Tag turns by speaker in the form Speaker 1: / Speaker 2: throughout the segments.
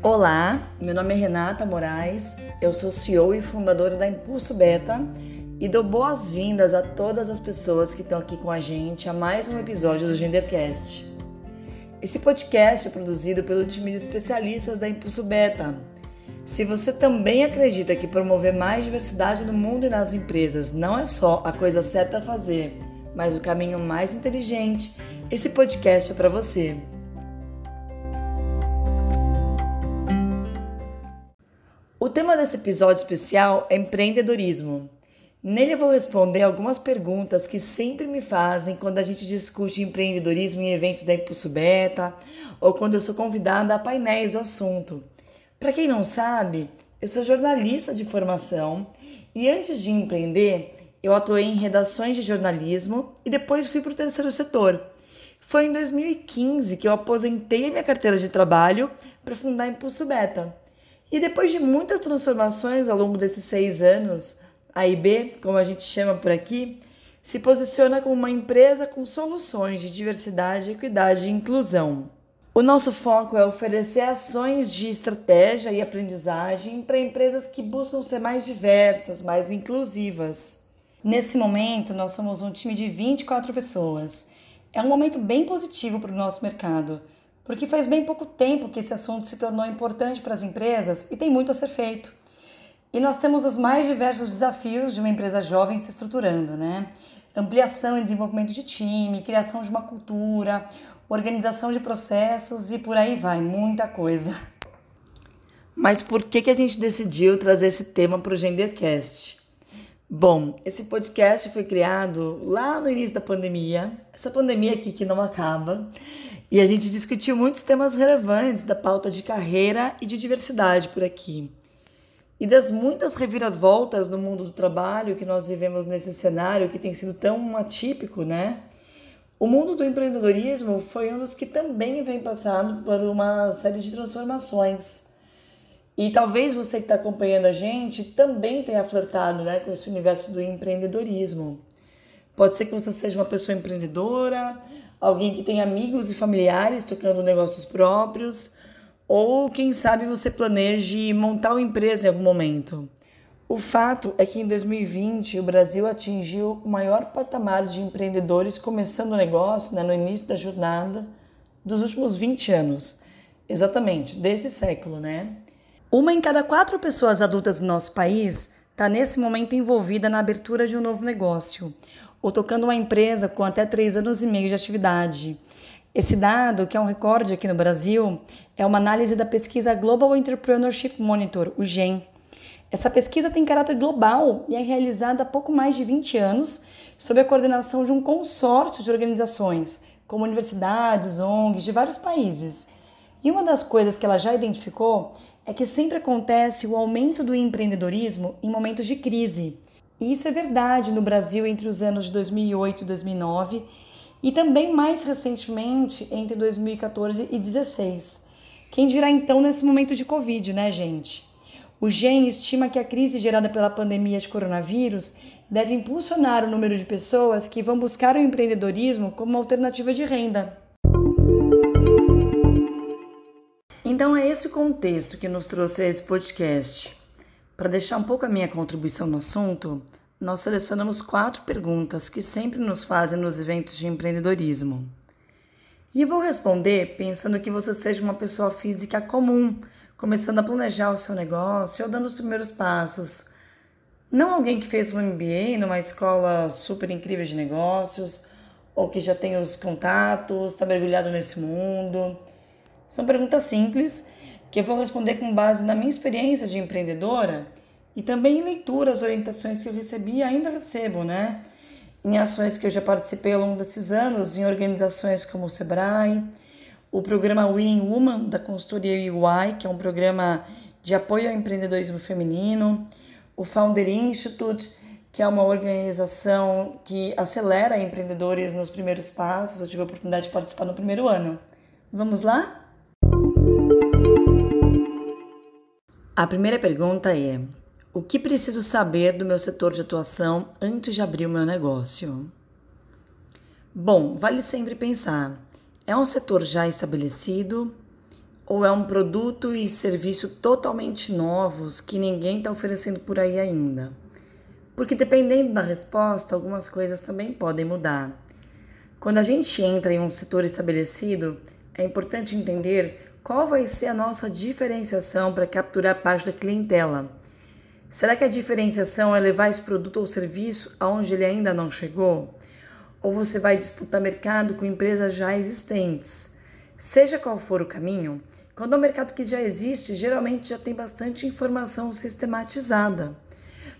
Speaker 1: Olá, meu nome é Renata Moraes, eu sou CEO e fundadora da Impulso Beta e dou boas-vindas a todas as pessoas que estão aqui com a gente a mais um episódio do Gendercast. Esse podcast é produzido pelo time de especialistas da Impulso Beta. Se você também acredita que promover mais diversidade no mundo e nas empresas não é só a coisa certa a fazer, mas o caminho mais inteligente, esse podcast é para você. O tema desse episódio especial é empreendedorismo. Nele eu vou responder algumas perguntas que sempre me fazem quando a gente discute empreendedorismo em eventos da Impulso Beta ou quando eu sou convidada a painéis do assunto. Para quem não sabe, eu sou jornalista de formação e antes de empreender, eu atuei em redações de jornalismo e depois fui para o terceiro setor. Foi em 2015 que eu aposentei minha carteira de trabalho para fundar Impulso Beta. E depois de muitas transformações ao longo desses seis anos, a IB, como a gente chama por aqui, se posiciona como uma empresa com soluções de diversidade, equidade e inclusão. O nosso foco é oferecer ações de estratégia e aprendizagem para empresas que buscam ser mais diversas, mais inclusivas. Nesse momento, nós somos um time de 24 pessoas. É um momento bem positivo para o nosso mercado porque faz bem pouco tempo que esse assunto se tornou importante para as empresas e tem muito a ser feito. E nós temos os mais diversos desafios de uma empresa jovem se estruturando, né? Ampliação e desenvolvimento de time, criação de uma cultura, organização de processos e por aí vai, muita coisa. Mas por que, que a gente decidiu trazer esse tema para o Gendercast? Bom, esse podcast foi criado lá no início da pandemia, essa pandemia aqui que não acaba, e a gente discutiu muitos temas relevantes da pauta de carreira e de diversidade por aqui. E das muitas reviravoltas no mundo do trabalho que nós vivemos nesse cenário que tem sido tão atípico, né? O mundo do empreendedorismo foi um dos que também vem passando por uma série de transformações. E talvez você que está acompanhando a gente também tenha flertado né, com esse universo do empreendedorismo. Pode ser que você seja uma pessoa empreendedora, alguém que tem amigos e familiares tocando negócios próprios, ou quem sabe você planeje montar uma empresa em algum momento. O fato é que em 2020 o Brasil atingiu o maior patamar de empreendedores começando o negócio né, no início da jornada dos últimos 20 anos. Exatamente, desse século, né? Uma em cada quatro pessoas adultas do nosso país está nesse momento envolvida na abertura de um novo negócio ou tocando uma empresa com até três anos e meio de atividade. Esse dado, que é um recorde aqui no Brasil, é uma análise da pesquisa Global Entrepreneurship Monitor, o GEM. Essa pesquisa tem caráter global e é realizada há pouco mais de 20 anos sob a coordenação de um consórcio de organizações, como universidades, ONGs de vários países. E uma das coisas que ela já identificou é que sempre acontece o aumento do empreendedorismo em momentos de crise. E isso é verdade no Brasil entre os anos de 2008 e 2009 e também mais recentemente entre 2014 e 2016. Quem dirá então nesse momento de Covid, né, gente? O GEM estima que a crise gerada pela pandemia de coronavírus deve impulsionar o número de pessoas que vão buscar o empreendedorismo como alternativa de renda. Então é esse o contexto que nos trouxe a esse podcast. Para deixar um pouco a minha contribuição no assunto, nós selecionamos quatro perguntas que sempre nos fazem nos eventos de empreendedorismo. E eu vou responder pensando que você seja uma pessoa física comum, começando a planejar o seu negócio ou dando os primeiros passos. Não alguém que fez um MBA numa escola super incrível de negócios ou que já tem os contatos, está mergulhado nesse mundo. São perguntas simples que eu vou responder com base na minha experiência de empreendedora e também em leituras, orientações que eu recebi e ainda recebo, né? Em ações que eu já participei ao longo desses anos, em organizações como o Sebrae, o programa Winning Woman da consultoria UI, que é um programa de apoio ao empreendedorismo feminino, o Founder Institute, que é uma organização que acelera empreendedores nos primeiros passos. Eu tive a oportunidade de participar no primeiro ano. Vamos lá? A primeira pergunta é: o que preciso saber do meu setor de atuação antes de abrir o meu negócio? Bom, vale sempre pensar: é um setor já estabelecido Ou é um produto e serviço totalmente novos que ninguém está oferecendo por aí ainda? Porque dependendo da resposta, algumas coisas também podem mudar. Quando a gente entra em um setor estabelecido, é importante entender qual vai ser a nossa diferenciação para capturar parte da clientela. Será que a diferenciação é levar esse produto ou serviço aonde ele ainda não chegou? Ou você vai disputar mercado com empresas já existentes? Seja qual for o caminho, quando é um mercado que já existe, geralmente já tem bastante informação sistematizada.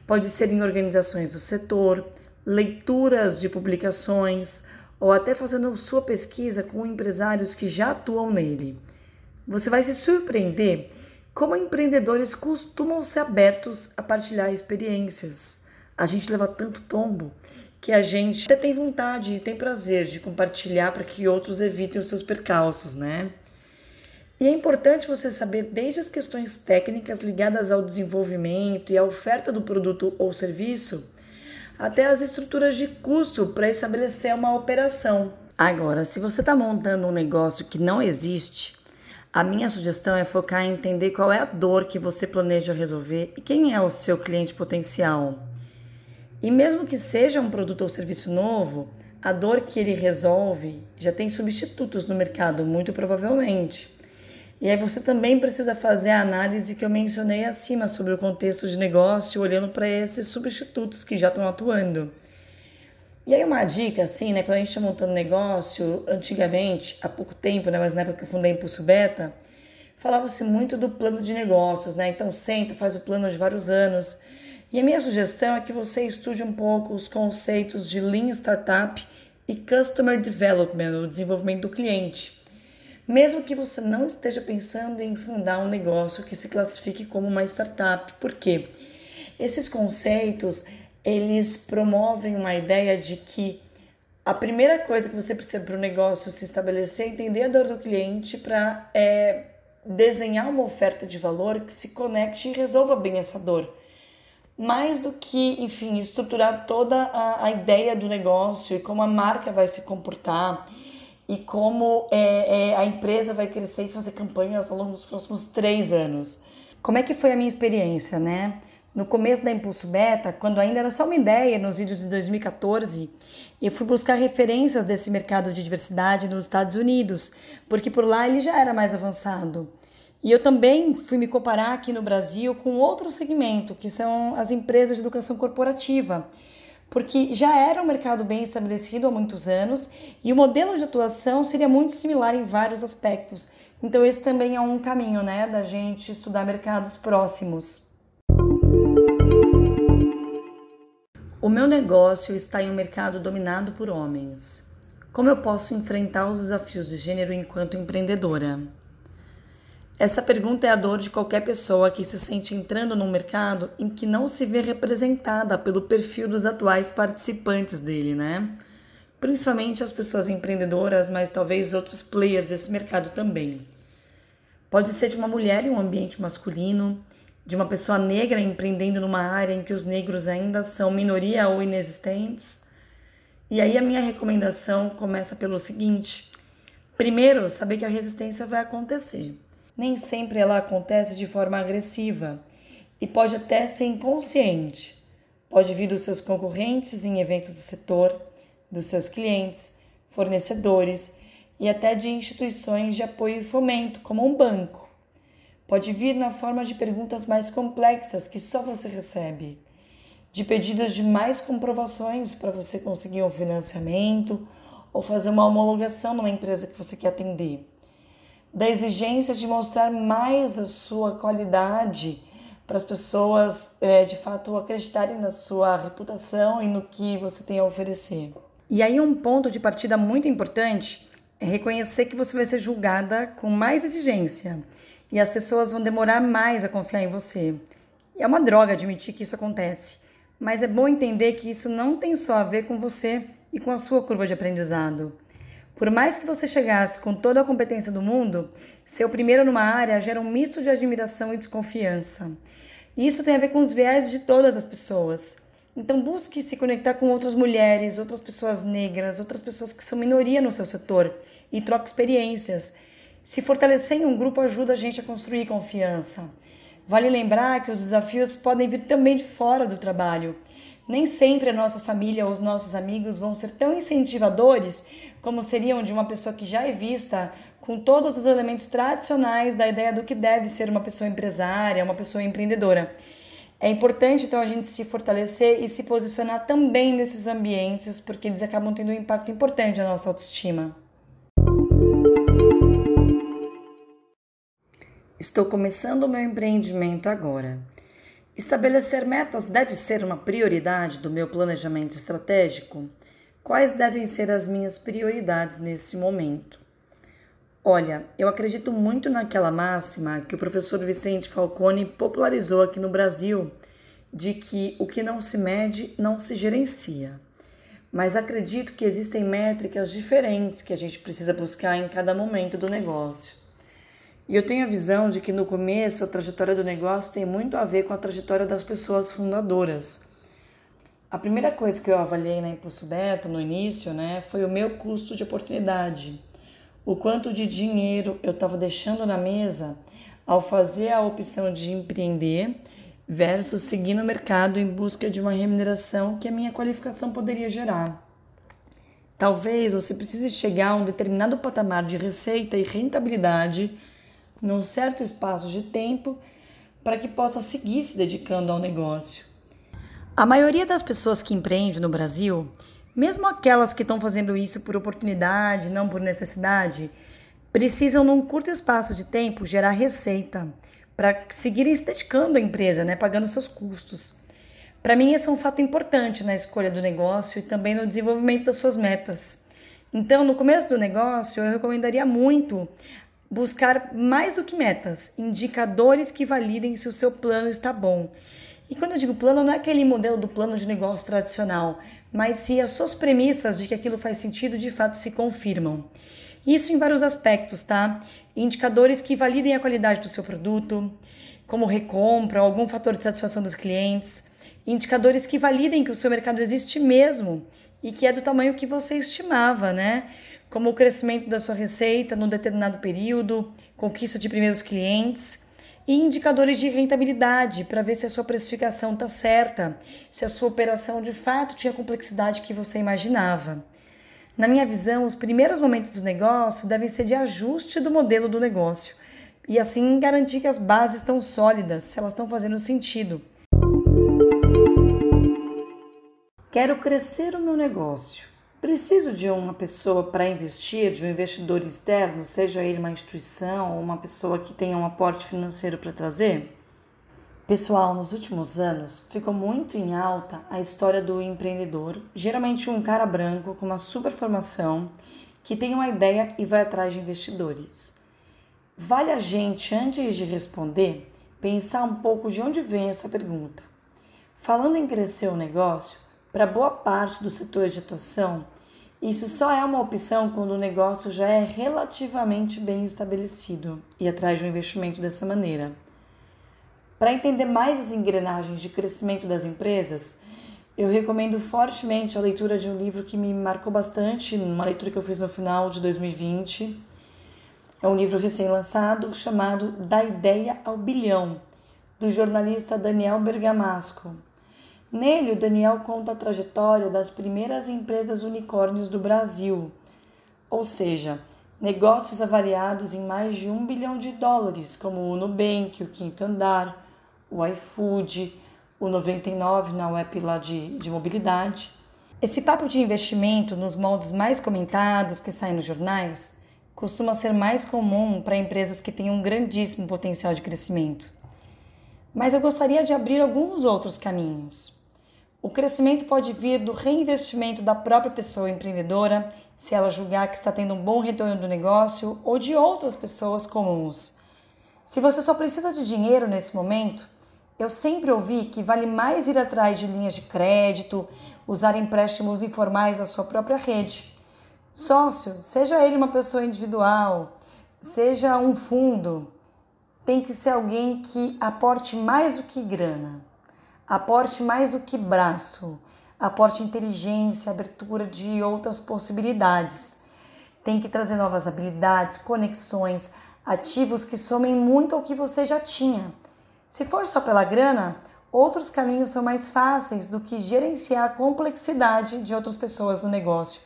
Speaker 1: Pode ser em organizações do setor, leituras de publicações, ou até fazendo sua pesquisa com empresários que já atuam nele. Você vai se surpreender como empreendedores costumam ser abertos a partilhar experiências. A gente leva tanto tombo que a gente até tem vontade e tem prazer de compartilhar para que outros evitem os seus percalços, né? E é importante você saber desde as questões técnicas ligadas ao desenvolvimento e à oferta do produto ou serviço, até as estruturas de custo para estabelecer uma operação. Agora, se você está montando um negócio que não existe, a minha sugestão é focar em entender qual é a dor que você planeja resolver e quem é o seu cliente potencial. E mesmo que seja um produto ou serviço novo, a dor que ele resolve já tem substitutos no mercado, muito provavelmente. E aí você também precisa fazer a análise que eu mencionei acima sobre o contexto de negócio, olhando para esses substitutos que já estão atuando. E aí uma dica, assim, né, quando a gente está montando negócio, antigamente, há pouco tempo, né, mas na época que eu fundei Impulso Beta, falava-se muito do plano de negócios, né, então senta, faz o plano de vários anos. E a minha sugestão é que você estude um pouco os conceitos de Lean Startup e Customer Development, o desenvolvimento do cliente mesmo que você não esteja pensando em fundar um negócio que se classifique como uma startup. Por quê? Esses conceitos, eles promovem uma ideia de que a primeira coisa que você precisa para o negócio se estabelecer é entender a dor do cliente para é, desenhar uma oferta de valor que se conecte e resolva bem essa dor. Mais do que, enfim, estruturar toda a, a ideia do negócio e como a marca vai se comportar e como é, é, a empresa vai crescer e fazer campanhas ao longo dos próximos três anos. Como é que foi a minha experiência, né? No começo da Impulso Beta, quando ainda era só uma ideia, nos vídeos de 2014, eu fui buscar referências desse mercado de diversidade nos Estados Unidos, porque por lá ele já era mais avançado. E eu também fui me comparar aqui no Brasil com outro segmento, que são as empresas de educação corporativa porque já era um mercado bem estabelecido há muitos anos e o modelo de atuação seria muito similar em vários aspectos. Então esse também é um caminho, né, da gente estudar mercados próximos. O meu negócio está em um mercado dominado por homens. Como eu posso enfrentar os desafios de gênero enquanto empreendedora? Essa pergunta é a dor de qualquer pessoa que se sente entrando num mercado em que não se vê representada pelo perfil dos atuais participantes dele, né? Principalmente as pessoas empreendedoras, mas talvez outros players desse mercado também. Pode ser de uma mulher em um ambiente masculino, de uma pessoa negra empreendendo numa área em que os negros ainda são minoria ou inexistentes. E aí a minha recomendação começa pelo seguinte: primeiro, saber que a resistência vai acontecer nem sempre ela acontece de forma agressiva e pode até ser inconsciente. Pode vir dos seus concorrentes em eventos do setor, dos seus clientes, fornecedores e até de instituições de apoio e fomento, como um banco. Pode vir na forma de perguntas mais complexas que só você recebe, de pedidos de mais comprovações para você conseguir um financiamento ou fazer uma homologação numa empresa que você quer atender. Da exigência de mostrar mais a sua qualidade para as pessoas é, de fato acreditarem na sua reputação e no que você tem a oferecer. E aí um ponto de partida muito importante é reconhecer que você vai ser julgada com mais exigência e as pessoas vão demorar mais a confiar em você. E é uma droga admitir que isso acontece, mas é bom entender que isso não tem só a ver com você e com a sua curva de aprendizado. Por mais que você chegasse com toda a competência do mundo, ser primeiro numa área gera um misto de admiração e desconfiança. Isso tem a ver com os viés de todas as pessoas. Então busque se conectar com outras mulheres, outras pessoas negras, outras pessoas que são minoria no seu setor e troque experiências. Se fortalecer em um grupo ajuda a gente a construir confiança. Vale lembrar que os desafios podem vir também de fora do trabalho. Nem sempre a nossa família ou os nossos amigos vão ser tão incentivadores como seriam de uma pessoa que já é vista com todos os elementos tradicionais da ideia do que deve ser uma pessoa empresária, uma pessoa empreendedora. É importante então a gente se fortalecer e se posicionar também nesses ambientes, porque eles acabam tendo um impacto importante na nossa autoestima. Estou começando o meu empreendimento agora. Estabelecer metas deve ser uma prioridade do meu planejamento estratégico? Quais devem ser as minhas prioridades nesse momento? Olha, eu acredito muito naquela máxima que o professor Vicente Falcone popularizou aqui no Brasil, de que o que não se mede não se gerencia. Mas acredito que existem métricas diferentes que a gente precisa buscar em cada momento do negócio. E eu tenho a visão de que no começo a trajetória do negócio tem muito a ver com a trajetória das pessoas fundadoras. A primeira coisa que eu avaliei na Impulso Beta no início, né, foi o meu custo de oportunidade o quanto de dinheiro eu estava deixando na mesa ao fazer a opção de empreender versus seguir no mercado em busca de uma remuneração que a minha qualificação poderia gerar. Talvez você precise chegar a um determinado patamar de receita e rentabilidade num certo espaço de tempo para que possa seguir se dedicando ao negócio. A maioria das pessoas que empreende no Brasil mesmo aquelas que estão fazendo isso por oportunidade, não por necessidade, precisam, num curto espaço de tempo, gerar receita para seguirem se dedicando à empresa, né, pagando seus custos. Para mim, esse é um fato importante na escolha do negócio e também no desenvolvimento das suas metas. Então, no começo do negócio, eu recomendaria muito buscar mais do que metas, indicadores que validem se o seu plano está bom. E quando eu digo plano, não é aquele modelo do plano de negócio tradicional, mas se as suas premissas de que aquilo faz sentido de fato se confirmam. Isso em vários aspectos, tá? Indicadores que validem a qualidade do seu produto, como recompra, algum fator de satisfação dos clientes, indicadores que validem que o seu mercado existe mesmo e que é do tamanho que você estimava, né? Como o crescimento da sua receita num determinado período, conquista de primeiros clientes e indicadores de rentabilidade para ver se a sua precificação está certa, se a sua operação de fato tinha a complexidade que você imaginava. Na minha visão, os primeiros momentos do negócio devem ser de ajuste do modelo do negócio e assim garantir que as bases estão sólidas, se elas estão fazendo sentido. Quero crescer o meu negócio. Preciso de uma pessoa para investir, de um investidor externo, seja ele uma instituição ou uma pessoa que tenha um aporte financeiro para trazer? Pessoal, nos últimos anos ficou muito em alta a história do empreendedor, geralmente um cara branco com uma super formação que tem uma ideia e vai atrás de investidores. Vale a gente, antes de responder, pensar um pouco de onde vem essa pergunta. Falando em crescer o negócio, para boa parte do setor de atuação, isso só é uma opção quando o negócio já é relativamente bem estabelecido e atrás de um investimento dessa maneira. Para entender mais as engrenagens de crescimento das empresas, eu recomendo fortemente a leitura de um livro que me marcou bastante, uma leitura que eu fiz no final de 2020. É um livro recém-lançado chamado Da Ideia ao Bilhão, do jornalista Daniel Bergamasco. Nele, o Daniel conta a trajetória das primeiras empresas unicórnios do Brasil, ou seja, negócios avaliados em mais de um bilhão de dólares, como o Nubank, o Quinto Andar, o iFood, o 99 na web lá de, de mobilidade. Esse papo de investimento nos moldes mais comentados que saem nos jornais costuma ser mais comum para empresas que têm um grandíssimo potencial de crescimento. Mas eu gostaria de abrir alguns outros caminhos. O crescimento pode vir do reinvestimento da própria pessoa empreendedora, se ela julgar que está tendo um bom retorno do negócio, ou de outras pessoas comuns. Se você só precisa de dinheiro nesse momento, eu sempre ouvi que vale mais ir atrás de linhas de crédito, usar empréstimos informais da sua própria rede. Sócio, seja ele uma pessoa individual, seja um fundo, tem que ser alguém que aporte mais do que grana. Aporte mais do que braço, aporte inteligência, abertura de outras possibilidades. tem que trazer novas habilidades, conexões, ativos que somem muito ao que você já tinha. Se for só pela grana, outros caminhos são mais fáceis do que gerenciar a complexidade de outras pessoas no negócio,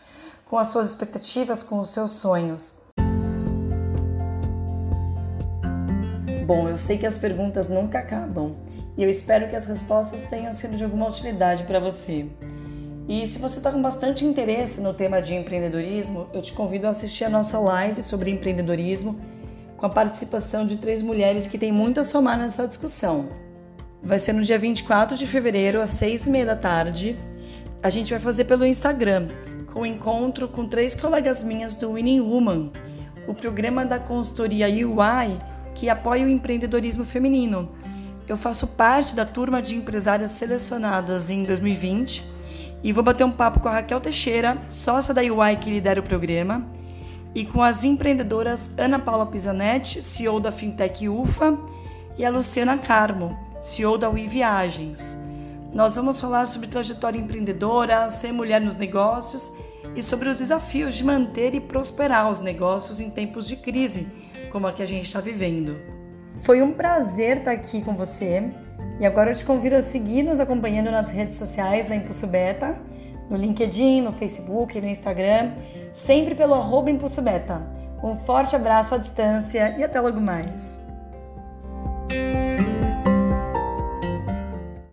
Speaker 1: com as suas expectativas, com os seus sonhos. Bom, eu sei que as perguntas nunca acabam e eu espero que as respostas tenham sido de alguma utilidade para você. E se você está com bastante interesse no tema de empreendedorismo, eu te convido a assistir a nossa live sobre empreendedorismo com a participação de três mulheres que têm muito a somar nessa discussão. Vai ser no dia 24 de fevereiro, às seis e meia da tarde. A gente vai fazer pelo Instagram, com um encontro com três colegas minhas do Winning Woman, o programa da consultoria UI que apoia o empreendedorismo feminino. Eu faço parte da turma de empresárias selecionadas em 2020 e vou bater um papo com a Raquel Teixeira, sócia da UI que lidera o programa, e com as empreendedoras Ana Paula Pisanetti, CEO da Fintech UFA, e a Luciana Carmo, CEO da UI Viagens. Nós vamos falar sobre trajetória empreendedora, ser mulher nos negócios e sobre os desafios de manter e prosperar os negócios em tempos de crise, como a que a gente está vivendo. Foi um prazer estar aqui com você e agora eu te convido a seguir nos acompanhando nas redes sociais da Impulso Beta, no LinkedIn, no Facebook no Instagram, sempre pelo arroba Impulso Beta. Um forte abraço à distância e até logo mais!